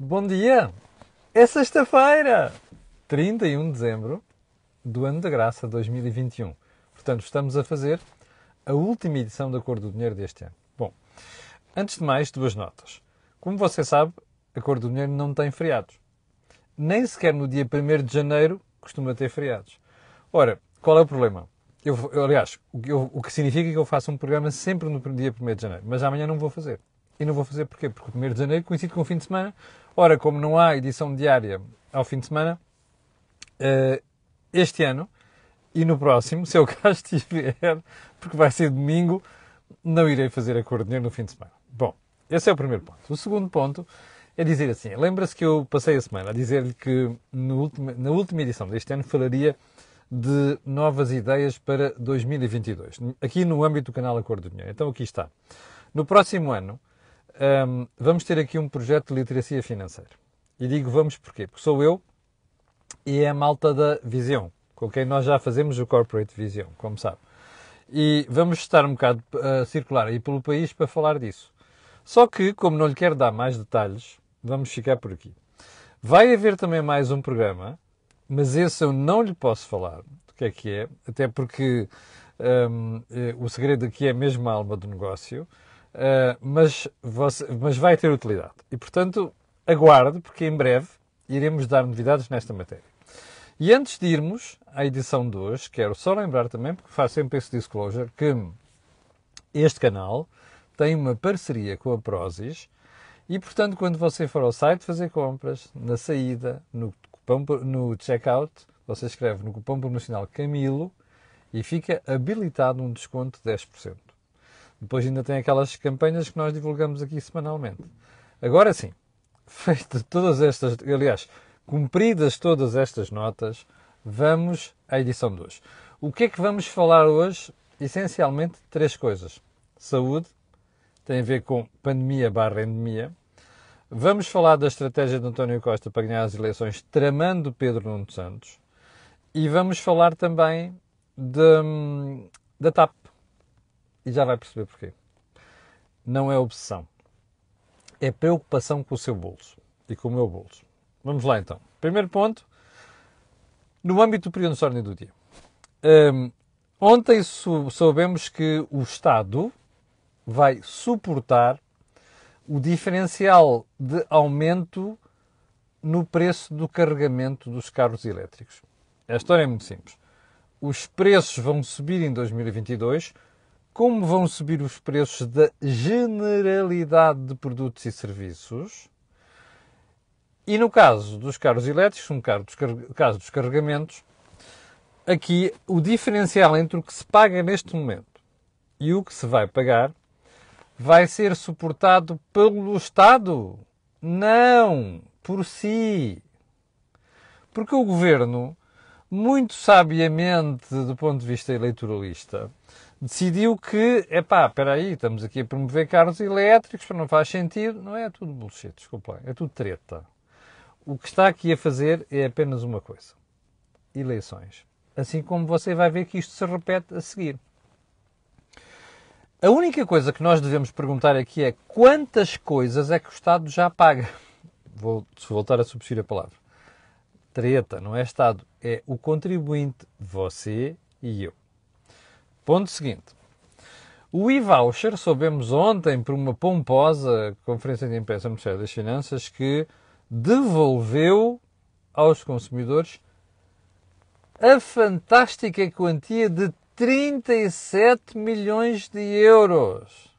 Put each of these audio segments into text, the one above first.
Bom dia! É sexta-feira! 31 de dezembro do ano da graça 2021. Portanto, estamos a fazer a última edição da Cor do Dinheiro deste ano. Bom, antes de mais, duas notas. Como você sabe, a Cor do Dinheiro não tem feriados. Nem sequer no dia 1 de janeiro costuma ter feriados. Ora, qual é o problema? Eu, aliás, o eu, o que significa que eu faço um programa sempre no dia 1 de janeiro. Mas amanhã não vou fazer. E não vou fazer porquê? Porque o 1 de janeiro coincide com o fim de semana. Ora, como não há edição diária ao fim de semana, uh, este ano e no próximo, se eu cá estiver, porque vai ser domingo, não irei fazer a cor de dinheiro no fim de semana. Bom, esse é o primeiro ponto. O segundo ponto é dizer assim: lembra-se que eu passei a semana a dizer-lhe que último, na última edição deste ano falaria de novas ideias para 2022, aqui no âmbito do canal Acordo do Dinheiro. Então aqui está. No próximo ano, um, vamos ter aqui um projeto de literacia financeira. E digo vamos porquê? Porque sou eu e é a malta da Visão, com quem nós já fazemos o Corporate Vision, como sabe. E vamos estar um bocado a circular aí pelo país para falar disso. Só que, como não lhe quero dar mais detalhes, vamos ficar por aqui. Vai haver também mais um programa mas esse eu não lhe posso falar do que é que é, até porque um, eh, o segredo aqui é mesmo a alma do negócio, uh, mas, você, mas vai ter utilidade. E, portanto, aguarde, porque em breve iremos dar novidades nesta matéria. E antes de irmos à edição de hoje, quero só lembrar também, porque faço sempre esse disclosure, que este canal tem uma parceria com a Prozis e, portanto, quando você for ao site fazer compras, na saída, no cupom, no checkout, você escreve no cupom promocional Camilo e fica habilitado um desconto de 10%. Depois ainda tem aquelas campanhas que nós divulgamos aqui semanalmente. Agora sim, feitas todas estas, aliás, cumpridas todas estas notas, vamos à edição de hoje. O que é que vamos falar hoje? Essencialmente três coisas. Saúde, tem a ver com pandemia barra endemia. Vamos falar da estratégia de António Costa para ganhar as eleições, tramando Pedro Nuno Santos. E vamos falar também de, da TAP. E já vai perceber porquê. Não é obsessão. É preocupação com o seu bolso e com o meu bolso. Vamos lá então. Primeiro ponto, no âmbito do período de ordem do dia. Um, ontem soubemos que o Estado vai suportar o diferencial de aumento no preço do carregamento dos carros elétricos. A história é muito simples. Os preços vão subir em 2022, como vão subir os preços da generalidade de produtos e serviços. E no caso dos carros elétricos, no caso dos carregamentos, aqui o diferencial entre o que se paga neste momento e o que se vai pagar vai ser suportado pelo Estado? Não, por si. Porque o governo, muito sabiamente do ponto de vista eleitoralista, decidiu que, epá, espera aí, estamos aqui a promover carros elétricos, não faz sentido. Não é tudo bullshit, desculpa, é tudo treta. O que está aqui a fazer é apenas uma coisa: eleições. Assim como você vai ver que isto se repete a seguir. A única coisa que nós devemos perguntar aqui é quantas coisas é que o Estado já paga? Vou voltar a substituir a palavra. Treta, não é Estado, é o contribuinte, você e eu. Ponto seguinte. O e-voucher, soubemos ontem, por uma pomposa conferência de imprensa Ministério das Finanças, que devolveu aos consumidores a fantástica quantia de 37 milhões de euros.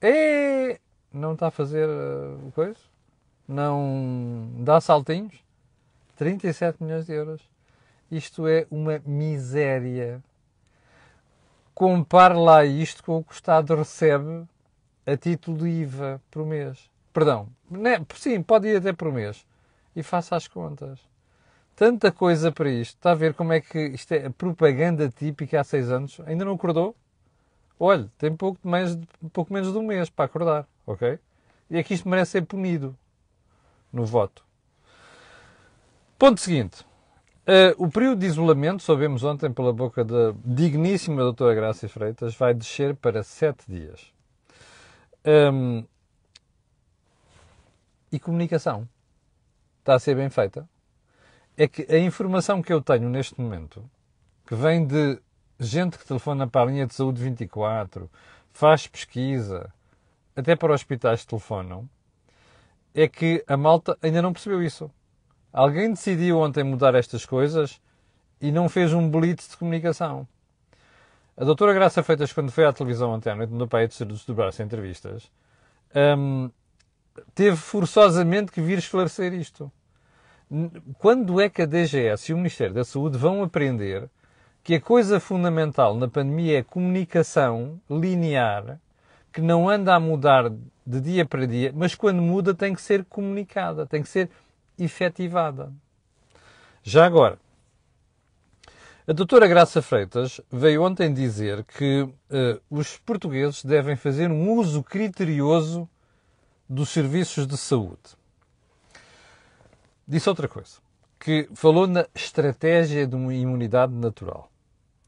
E não está a fazer uh, coisa? Não dá saltinhos? 37 milhões de euros. Isto é uma miséria. Compare lá isto com o que o Estado recebe a título de IVA por mês. Perdão, né? sim, pode ir até por mês. E faça as contas tanta coisa para isto. Está a ver como é que isto é propaganda típica há seis anos? Ainda não acordou? Olha, tem pouco, mais, pouco menos de um mês para acordar, ok? E é que isto merece ser punido no voto. Ponto seguinte. Uh, o período de isolamento, soubemos ontem pela boca da digníssima doutora Graça Freitas, vai descer para sete dias. Um, e comunicação está a ser bem feita, é que a informação que eu tenho neste momento, que vem de gente que telefona para a linha de saúde 24, faz pesquisa, até para hospitais telefonam, é que a malta ainda não percebeu isso. Alguém decidiu ontem mudar estas coisas e não fez um blitz de comunicação. A doutora Graça Feitas, quando foi à televisão ontem à noite, no pai de desdobrar-se entrevistas, hum, teve forçosamente que vir esclarecer isto. Quando é que a DGS e o Ministério da Saúde vão aprender que a coisa fundamental na pandemia é comunicação linear, que não anda a mudar de dia para dia, mas quando muda tem que ser comunicada, tem que ser efetivada. Já agora, a doutora Graça Freitas veio ontem dizer que uh, os portugueses devem fazer um uso criterioso dos serviços de saúde. Disse outra coisa, que falou na estratégia de uma imunidade natural.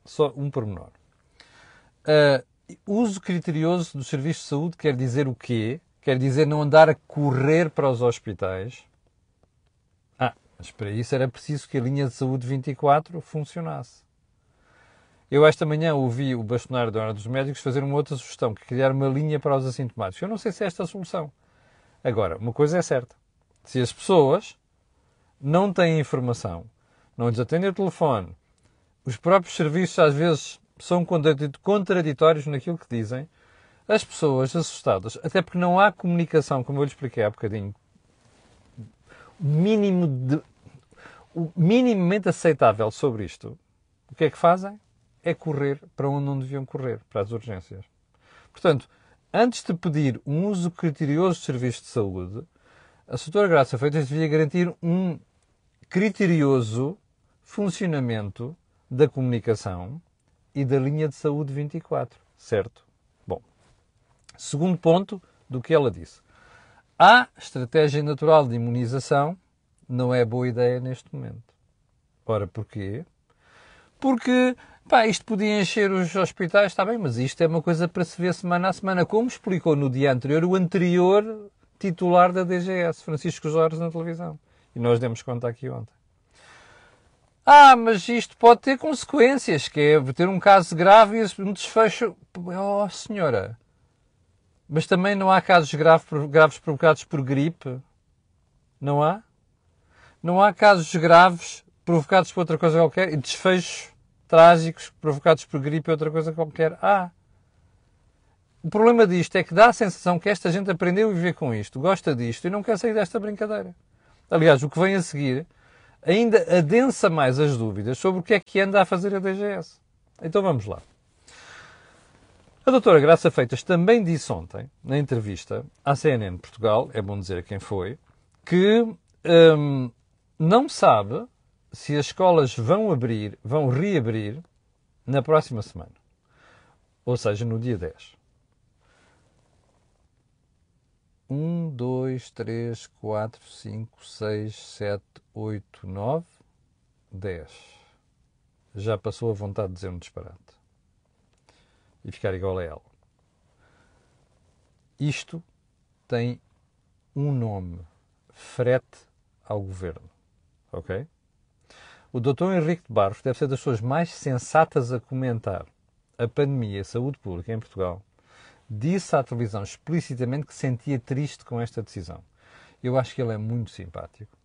Só um pormenor. Uh, uso criterioso dos serviços de saúde quer dizer o quê? Quer dizer não andar a correr para os hospitais. Mas para isso era preciso que a linha de saúde 24 funcionasse. Eu esta manhã ouvi o bastonário da Hora dos Médicos fazer uma outra sugestão, que é criar uma linha para os assintomáticos. Eu não sei se é esta a solução. Agora, uma coisa é certa. Se as pessoas não têm informação, não lhes atendem o telefone, os próprios serviços às vezes são contraditórios naquilo que dizem, as pessoas assustadas, até porque não há comunicação, como eu lhe expliquei há bocadinho, mínimo de, o minimamente aceitável sobre isto, o que é que fazem? É correr para onde não deviam correr, para as urgências. Portanto, antes de pedir um uso criterioso de serviços de saúde, a doutora Graça Feitas devia garantir um criterioso funcionamento da comunicação e da linha de saúde 24, certo? Bom, segundo ponto do que ela disse. A estratégia natural de imunização não é boa ideia neste momento. Ora, porquê? Porque, pá, isto podia encher os hospitais, está bem, mas isto é uma coisa para se ver semana a semana, como explicou no dia anterior o anterior titular da DGS, Francisco Jorge, na televisão. E nós demos conta aqui ontem. Ah, mas isto pode ter consequências, que é ter um caso grave e um desfecho. Oh, senhora. Mas também não há casos graves, graves provocados por gripe? Não há? Não há casos graves provocados por outra coisa qualquer e desfechos trágicos provocados por gripe ou outra coisa qualquer? Há. O problema disto é que dá a sensação que esta gente aprendeu a viver com isto, gosta disto e não quer sair desta brincadeira. Aliás, o que vem a seguir ainda adensa mais as dúvidas sobre o que é que anda a fazer a DGS. Então vamos lá. A doutora Graça Feitas também disse ontem, na entrevista à CNN Portugal, é bom dizer quem foi, que hum, não sabe se as escolas vão abrir, vão reabrir na próxima semana. Ou seja, no dia 10. 1, 2, 3, 4, 5, 6, 7, 8, 9, 10. Já passou a vontade de dizer um disparate. E ficar igual a ela. Isto tem um nome. Frete ao governo. Ok? O Dr. Henrique de Barros deve ser das pessoas mais sensatas a comentar a pandemia e a saúde pública em Portugal disse à televisão explicitamente que sentia triste com esta decisão. Eu acho que ele é muito simpático.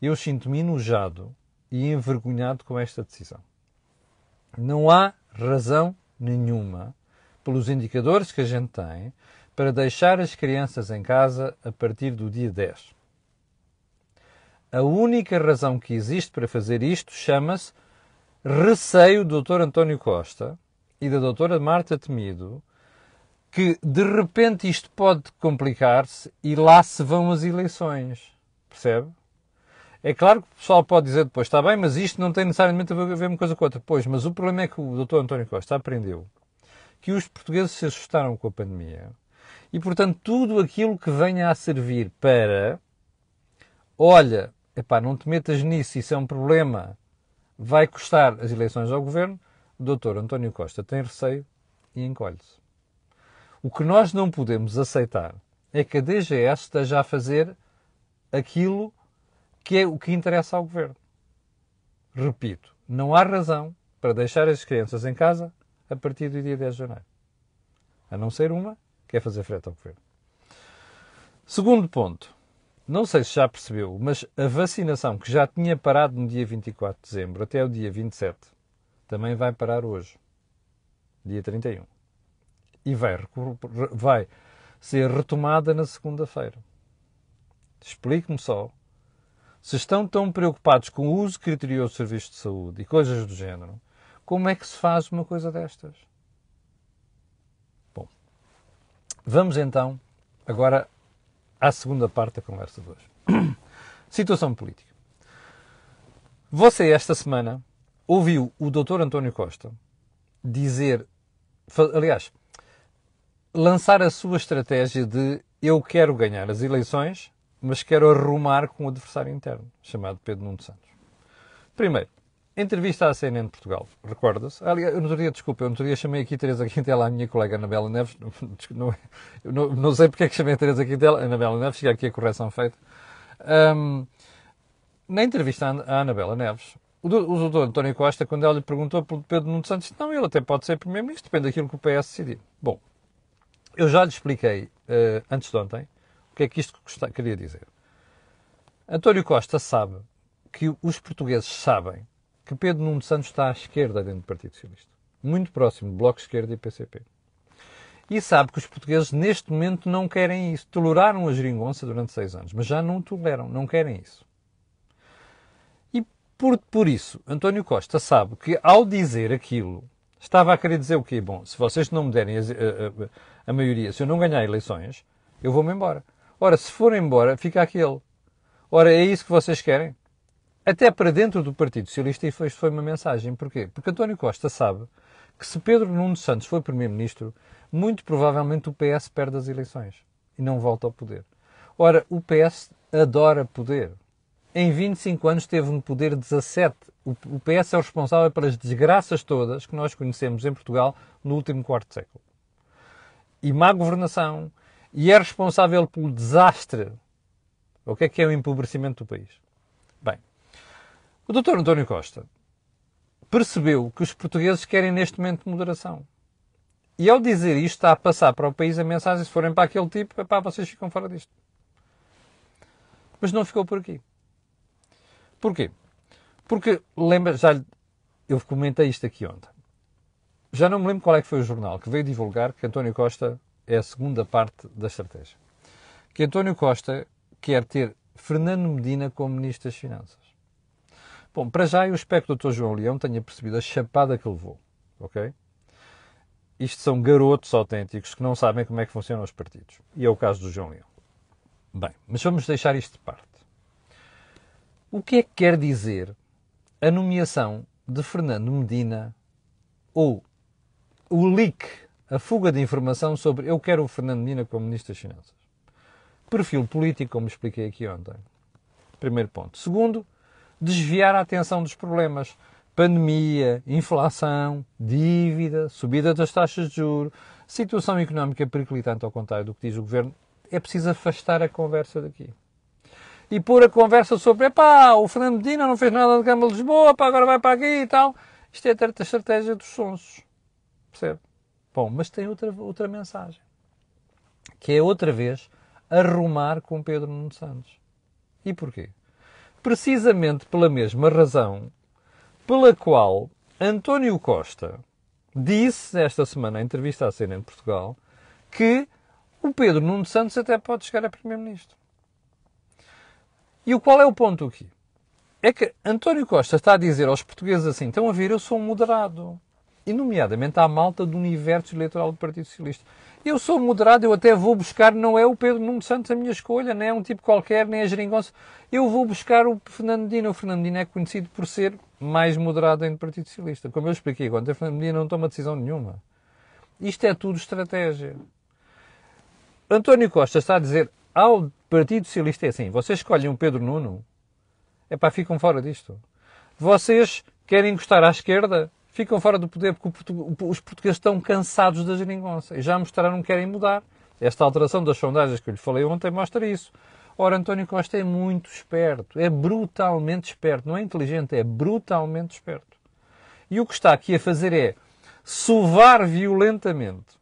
Eu sinto-me enojado e envergonhado com esta decisão. Não há razão nenhuma, pelos indicadores que a gente tem, para deixar as crianças em casa a partir do dia 10. A única razão que existe para fazer isto chama-se receio do Dr. António Costa e da doutora Marta Temido que de repente isto pode complicar-se e lá se vão as eleições. Percebe? É claro que o pessoal pode dizer depois, está bem, mas isto não tem necessariamente a ver uma coisa com outra. Pois, mas o problema é que o Dr. António Costa aprendeu que os portugueses se assustaram com a pandemia e, portanto, tudo aquilo que venha a servir para, olha, epá, não te metas nisso, isso é um problema, vai custar as eleições ao governo, o Dr. António Costa tem receio e encolhe-se. O que nós não podemos aceitar é que a DGS esteja a fazer aquilo que é o que interessa ao governo. Repito, não há razão para deixar as crianças em casa a partir do dia 10 de janeiro. A não ser uma, que é fazer frente ao governo. Segundo ponto. Não sei se já percebeu, mas a vacinação que já tinha parado no dia 24 de dezembro até o dia 27 também vai parar hoje, dia 31. E vai, vai ser retomada na segunda-feira. Explique-me só se estão tão preocupados com o uso criterioso de serviços de saúde e coisas do género, como é que se faz uma coisa destas? Bom, vamos então agora à segunda parte da conversa de hoje. Situação política. Você, esta semana, ouviu o Dr. António Costa dizer, aliás, lançar a sua estratégia de eu quero ganhar as eleições mas quero arrumar com o adversário interno, chamado Pedro Nuno Santos. Primeiro, entrevista à CNN de Portugal, recorda-se? Aliás, eu não teria, desculpa, eu não teria chamei aqui Teresa Quintela, a minha colega Anabela Neves, não, não, não sei porque é que chamei a Teresa Quintela, Anabela Neves, chega aqui a correção feita. Um, na entrevista à Anabela Neves, o doutor António Costa, quando ela lhe perguntou pelo Pedro Nuno Santos, não, ele até pode ser Primeiro-Ministro, depende daquilo que o PS decidir. Bom, eu já lhe expliquei uh, antes de ontem que é que isto queria dizer? António Costa sabe que os portugueses sabem que Pedro Nuno Santos está à esquerda dentro do Partido Socialista. Muito próximo do Bloco de Esquerda e PCP. E sabe que os portugueses neste momento não querem isso. Toleraram a geringonça durante seis anos, mas já não toleram, não querem isso. E por, por isso, António Costa sabe que ao dizer aquilo, estava a querer dizer o quê? Bom, se vocês não me derem a, a, a maioria, se eu não ganhar eleições, eu vou-me embora. Ora, se for embora, fica aquele. Ora, é isso que vocês querem? Até para dentro do Partido Socialista, isto foi uma mensagem. Porquê? Porque António Costa sabe que se Pedro Nuno Santos for Primeiro-Ministro, muito provavelmente o PS perde as eleições e não volta ao poder. Ora, o PS adora poder. Em 25 anos teve um poder 17. O PS é o responsável pelas desgraças todas que nós conhecemos em Portugal no último quarto século. E má governação, e é responsável pelo desastre. O que é que é o empobrecimento do país? Bem, o Dr. António Costa percebeu que os portugueses querem neste momento moderação. E ao dizer isto, está a passar para o país a mensagem: se forem para aquele tipo, pá, vocês ficam fora disto. Mas não ficou por aqui. Porquê? Porque, lembra, já eu comentei isto aqui ontem. Já não me lembro qual é que foi o jornal que veio divulgar que António Costa é a segunda parte da estratégia. Que António Costa quer ter Fernando Medina como Ministro das Finanças. Bom, para já eu espero que o Dr. João Leão tenha percebido a chapada que levou. Ok? Isto são garotos autênticos que não sabem como é que funcionam os partidos. E é o caso do João Leão. Bem, mas vamos deixar isto de parte. O que é que quer dizer a nomeação de Fernando Medina ou o leak a fuga de informação sobre eu quero o Fernando Medina como Ministro das Finanças. Perfil político, como expliquei aqui ontem. Primeiro ponto. Segundo, desviar a atenção dos problemas. Pandemia, inflação, dívida, subida das taxas de juros, situação económica periclitante ao contrário do que diz o Governo. É preciso afastar a conversa daqui. E pôr a conversa sobre, epá, o Fernando Medina não fez nada de Câmara de Lisboa, pá, agora vai para aqui e tal. Isto é a estratégia dos sonsos. Percebe? Bom, mas tem outra, outra mensagem, que é outra vez arrumar com Pedro Nuno Santos. E porquê? Precisamente pela mesma razão pela qual António Costa disse esta semana, em entrevista à CNN Portugal, que o Pedro Nuno Santos até pode chegar a Primeiro-Ministro. E o qual é o ponto aqui? É que António Costa está a dizer aos portugueses assim: estão a ver, eu sou um moderado e nomeadamente à malta do universo eleitoral do Partido Socialista. Eu sou moderado, eu até vou buscar, não é o Pedro Nuno Santos a minha escolha, nem é um tipo qualquer, nem a geringonça. Eu vou buscar o Fernandino. O Fernandino é conhecido por ser mais moderado do Partido Socialista. Como eu expliquei ontem, o Fernandino não toma decisão nenhuma. Isto é tudo estratégia. António Costa está a dizer ao Partido Socialista é assim, vocês escolhem o Pedro Nuno, é para ficam fora disto. Vocês querem encostar à esquerda, ficam fora do poder porque os portugueses estão cansados da geringonça e já mostraram que querem mudar. Esta alteração das sondagens que eu lhe falei ontem mostra isso. Ora, António Costa é muito esperto, é brutalmente esperto, não é inteligente, é brutalmente esperto. E o que está aqui a fazer é sovar violentamente,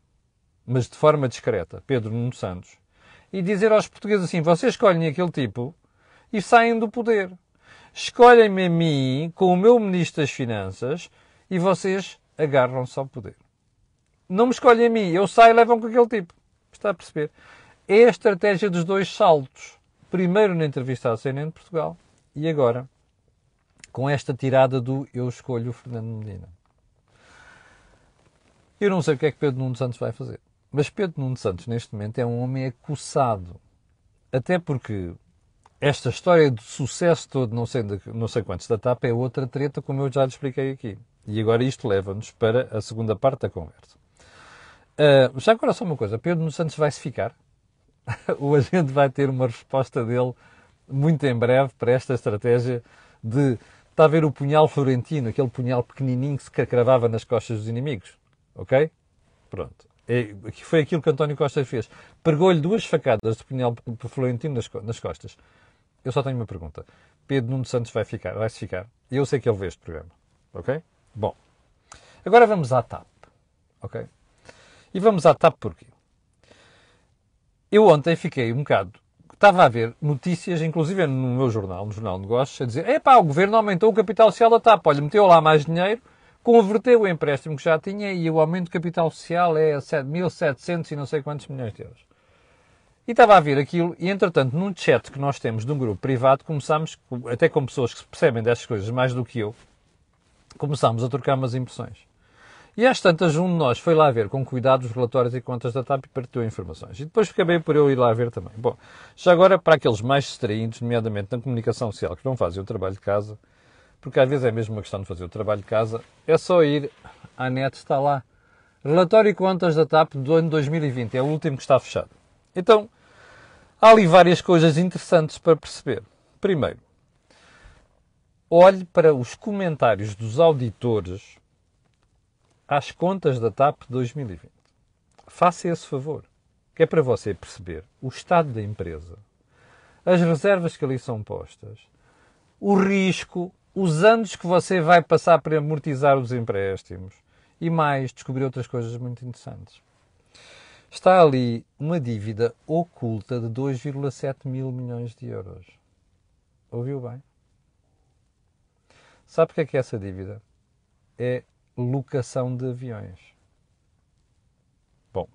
mas de forma discreta, Pedro Nuno Santos, e dizer aos portugueses assim: vocês escolhem aquele tipo e saem do poder. Escolhem-me a mim com o meu Ministro das Finanças e vocês agarram-se ao poder. Não me escolhem a mim, eu saio e levam com aquele tipo. Está a perceber? É a estratégia dos dois saltos. Primeiro na entrevista à CNN de Portugal e agora com esta tirada do eu escolho o Fernando Medina. Eu não sei o que é que Pedro Nuno Santos vai fazer. Mas Pedro Nuno Santos, neste momento, é um homem acossado. Até porque esta história de sucesso todo, não sei, não sei quantos da TAP, é outra treta, como eu já lhe expliquei aqui. E agora isto leva-nos para a segunda parte da conversa. Uh, já agora só uma coisa, Pedro Santos vai-se ficar? o agente vai ter uma resposta dele muito em breve para esta estratégia de está a ver o punhal florentino, aquele punhal pequenininho que se cravava nas costas dos inimigos. Ok? Pronto. É, foi aquilo que António Costa fez. Pregou-lhe duas facadas de punhal florentino nas, nas costas. Eu só tenho uma pergunta. Pedro Nuno Santos vai ficar? Vai-se ficar? Eu sei que ele vê este programa. Ok? Bom. Agora vamos à TAP. Ok? E vamos à TAP porquê? Eu ontem fiquei um bocado. Estava a ver notícias, inclusive no meu jornal, no Jornal de Negócios, a dizer: epá, o governo aumentou o capital social da TAP. Olha, meteu lá mais dinheiro converteu o empréstimo que já tinha e o aumento de capital social é 1.700 e não sei quantos milhões de euros. E estava a ver aquilo, e entretanto, num chat que nós temos de um grupo privado, começámos, até com pessoas que percebem destas coisas mais do que eu, começámos a trocar umas impressões. E às tantas, um de nós foi lá ver com cuidado os relatórios e contas da TAP e partilhou informações. E depois acabei por eu ir lá ver também. Bom, já agora, para aqueles mais distraídos, nomeadamente na comunicação social, que não fazem o trabalho de casa, porque às vezes é mesmo uma questão de fazer o trabalho de casa, é só ir à net, está lá. Relatório e contas da TAP do ano 2020, é o último que está fechado. Então, há ali várias coisas interessantes para perceber. Primeiro, olhe para os comentários dos auditores às contas da TAP 2020. Faça esse favor, que é para você perceber o estado da empresa, as reservas que ali são postas, o risco os anos que você vai passar para amortizar os empréstimos e mais, descobrir outras coisas muito interessantes. Está ali uma dívida oculta de 2,7 mil milhões de euros. Ouviu bem? Sabe o que é que é essa dívida? É locação de aviões. Bom.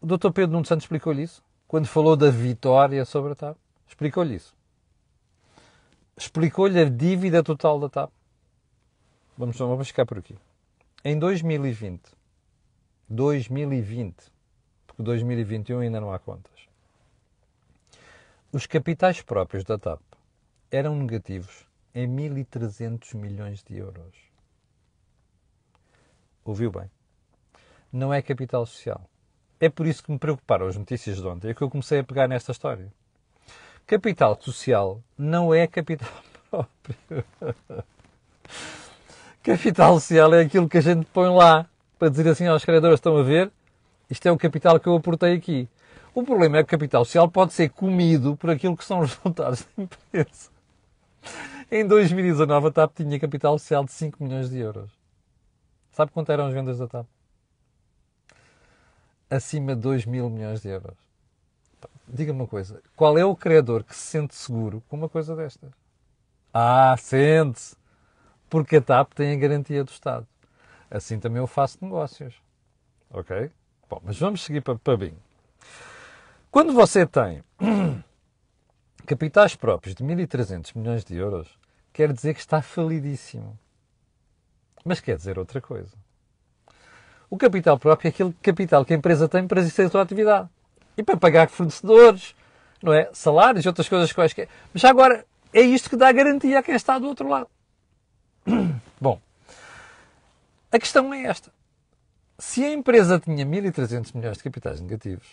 O Dr. Pedro Nuno Santos explicou-lhe isso quando falou da vitória sobre a TAP. Explicou-lhe isso explicou-lhe a dívida total da TAP. Vamos, vamos ficar por aqui. Em 2020, 2020, porque 2021 ainda não há contas, os capitais próprios da TAP eram negativos em 1.300 milhões de euros. Ouviu bem? Não é capital social. É por isso que me preocuparam as notícias de ontem, é que eu comecei a pegar nesta história. Capital social não é capital próprio. capital social é aquilo que a gente põe lá para dizer assim aos credores: estão a ver? Isto é o capital que eu aportei aqui. O problema é que o capital social pode ser comido por aquilo que são os resultados da empresa. Em 2019, a TAP tinha capital social de 5 milhões de euros. Sabe quanto eram as vendas da TAP? Acima de 2 mil milhões de euros. Diga-me uma coisa: qual é o criador que se sente seguro com uma coisa destas? Ah, sente-se! Porque a TAP tem a garantia do Estado. Assim também eu faço negócios. Ok? Bom, mas vamos seguir para, para bem. Quando você tem capitais próprios de 1.300 milhões de euros, quer dizer que está falidíssimo. Mas quer dizer outra coisa. O capital próprio é aquele capital que a empresa tem para exercer a sua atividade e para pagar fornecedores, não é? Salários e outras coisas quaisquer. Mas agora é isto que dá garantia a quem está do outro lado. Bom, a questão é esta. Se a empresa tinha 1.300 milhões de capitais negativos,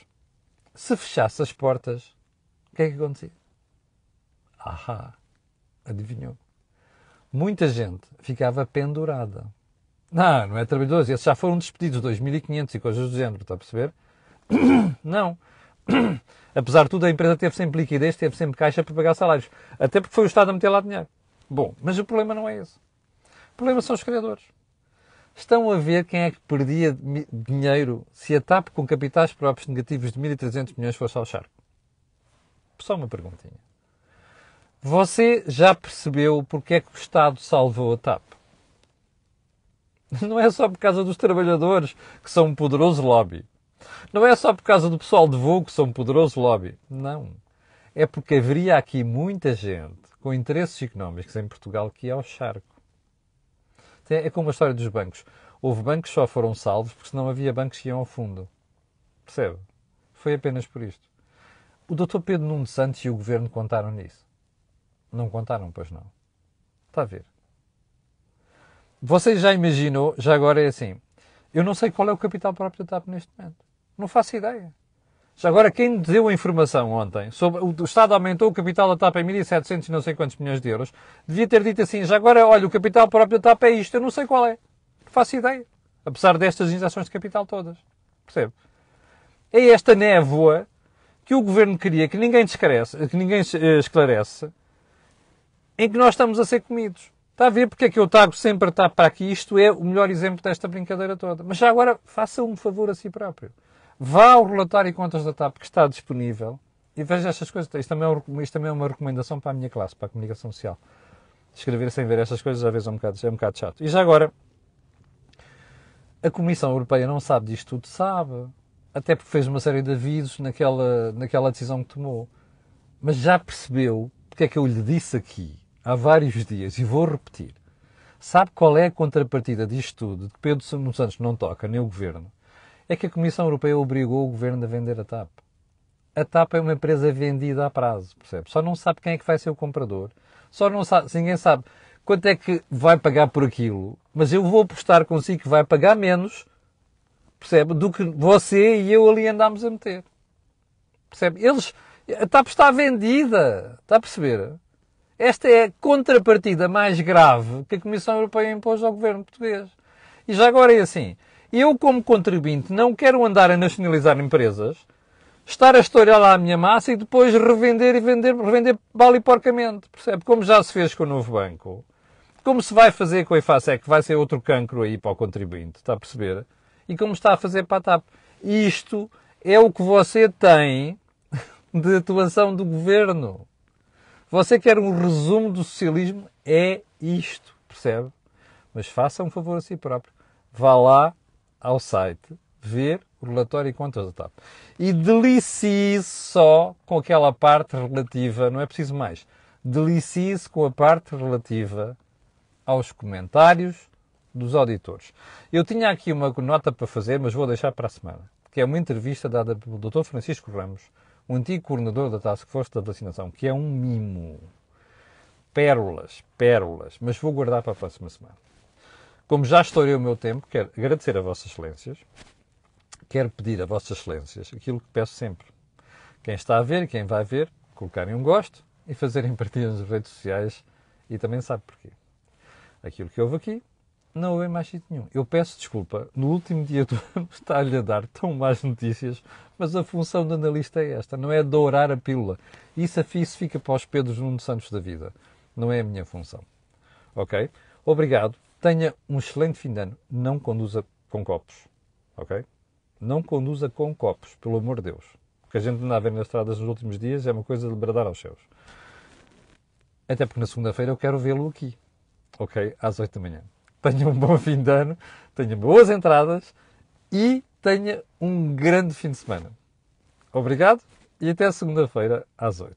se fechasse as portas, o que é que acontecia? Ahá, adivinhou. Muita gente ficava pendurada. Não, não é trabalhadores. Esses já foram despedidos 2.500 e coisas do género, está a perceber? Não Apesar de tudo, a empresa teve sempre liquidez, teve sempre caixa para pagar salários. Até porque foi o Estado a meter lá dinheiro. Bom, mas o problema não é esse. O problema são os criadores. Estão a ver quem é que perdia dinheiro se a TAP com capitais próprios negativos de 1.300 milhões fosse ao charco? Só uma perguntinha. Você já percebeu porque é que o Estado salvou a TAP? Não é só por causa dos trabalhadores, que são um poderoso lobby. Não é só por causa do pessoal de voo, que são um poderoso lobby. Não. É porque haveria aqui muita gente com interesses económicos em Portugal que ia ao charco. É como a história dos bancos. Houve bancos que só foram salvos porque senão havia bancos que iam ao fundo. Percebe? Foi apenas por isto. O Dr. Pedro Nuno Santos e o Governo contaram nisso. Não contaram, pois não. Está a ver. Você já imaginou, já agora é assim, eu não sei qual é o capital próprio da TAP neste momento. Não faço ideia. Já agora, quem deu a informação ontem sobre o, Estado aumentou o capital da TAP em 1.700 não sei quantos milhões de euros, devia ter dito assim, já agora, olha, o capital próprio da TAP é isto, eu não sei qual é. Não faço ideia. Apesar destas injeções de capital todas. Percebe? É esta névoa que o Governo queria que ninguém, que ninguém eh, esclarece, em que nós estamos a ser comidos. Está a ver porque é que eu trago sempre a para aqui? Isto é o melhor exemplo desta brincadeira toda. Mas já agora, faça um favor a si próprio. Vá ao relatório e contas da TAP que está disponível e veja estas coisas. Isto também, é, isto também é uma recomendação para a minha classe, para a comunicação social. Escrever sem ver estas coisas às vezes é um bocado, é um bocado chato. E já agora, a Comissão Europeia não sabe disto tudo, sabe. Até porque fez uma série de avisos naquela, naquela decisão que tomou. Mas já percebeu porque é que eu lhe disse aqui há vários dias e vou repetir. Sabe qual é a contrapartida disto tudo, que Pedro Santos não toca, nem o Governo? é que a Comissão Europeia obrigou o governo a vender a TAP. A TAP é uma empresa vendida a prazo, percebe? Só não sabe quem é que vai ser o comprador. Só não sabe, ninguém sabe quanto é que vai pagar por aquilo, mas eu vou apostar consigo que vai pagar menos, percebe? Do que você e eu ali andámos a meter. Percebe? Eles, a TAP está vendida. Está a perceber? Esta é a contrapartida mais grave que a Comissão Europeia impôs ao governo português. E já agora é assim. Eu, como contribuinte, não quero andar a nacionalizar empresas, estar a estourar lá a minha massa e depois revender e vender, revender bala e porcamente. Percebe? Como já se fez com o novo banco. Como se vai fazer com a IFASEC, que vai ser outro cancro aí para o contribuinte. Está a perceber? E como está a fazer para a TAP. Isto é o que você tem de atuação do governo. Você quer um resumo do socialismo? É isto. Percebe? Mas faça um favor a si próprio. Vá lá ao site, ver o relatório e contas da TAP. E delicie-se só com aquela parte relativa, não é preciso mais, delicie-se com a parte relativa aos comentários dos auditores. Eu tinha aqui uma nota para fazer, mas vou deixar para a semana, que é uma entrevista dada pelo Dr. Francisco Ramos, o antigo coordenador da Task Force da Vacinação, que é um mimo. Pérolas, pérolas, mas vou guardar para a próxima semana. Como já estourei o meu tempo, quero agradecer a Vossas Excelências, quero pedir a Vossas Excelências aquilo que peço sempre. Quem está a ver e quem vai ver, colocarem um gosto e fazerem partilha nas redes sociais e também sabe porquê. Aquilo que houve aqui não houve mais sítio nenhum. Eu peço desculpa, no último dia do ano está-lhe a dar tão más notícias, mas a função do analista é esta, não é dourar a pílula. Isso, isso fica para os Pedros Nuno Santos da vida. Não é a minha função. Ok? Obrigado. Tenha um excelente fim de ano. Não conduza com copos. Ok? Não conduza com copos, pelo amor de Deus. O que a gente anda a ver nas estradas nos últimos dias é uma coisa de bradar aos céus. Até porque na segunda-feira eu quero vê-lo aqui. Ok? Às 8 da manhã. Tenha um bom fim de ano, tenha boas entradas e tenha um grande fim de semana. Obrigado e até segunda-feira às 8.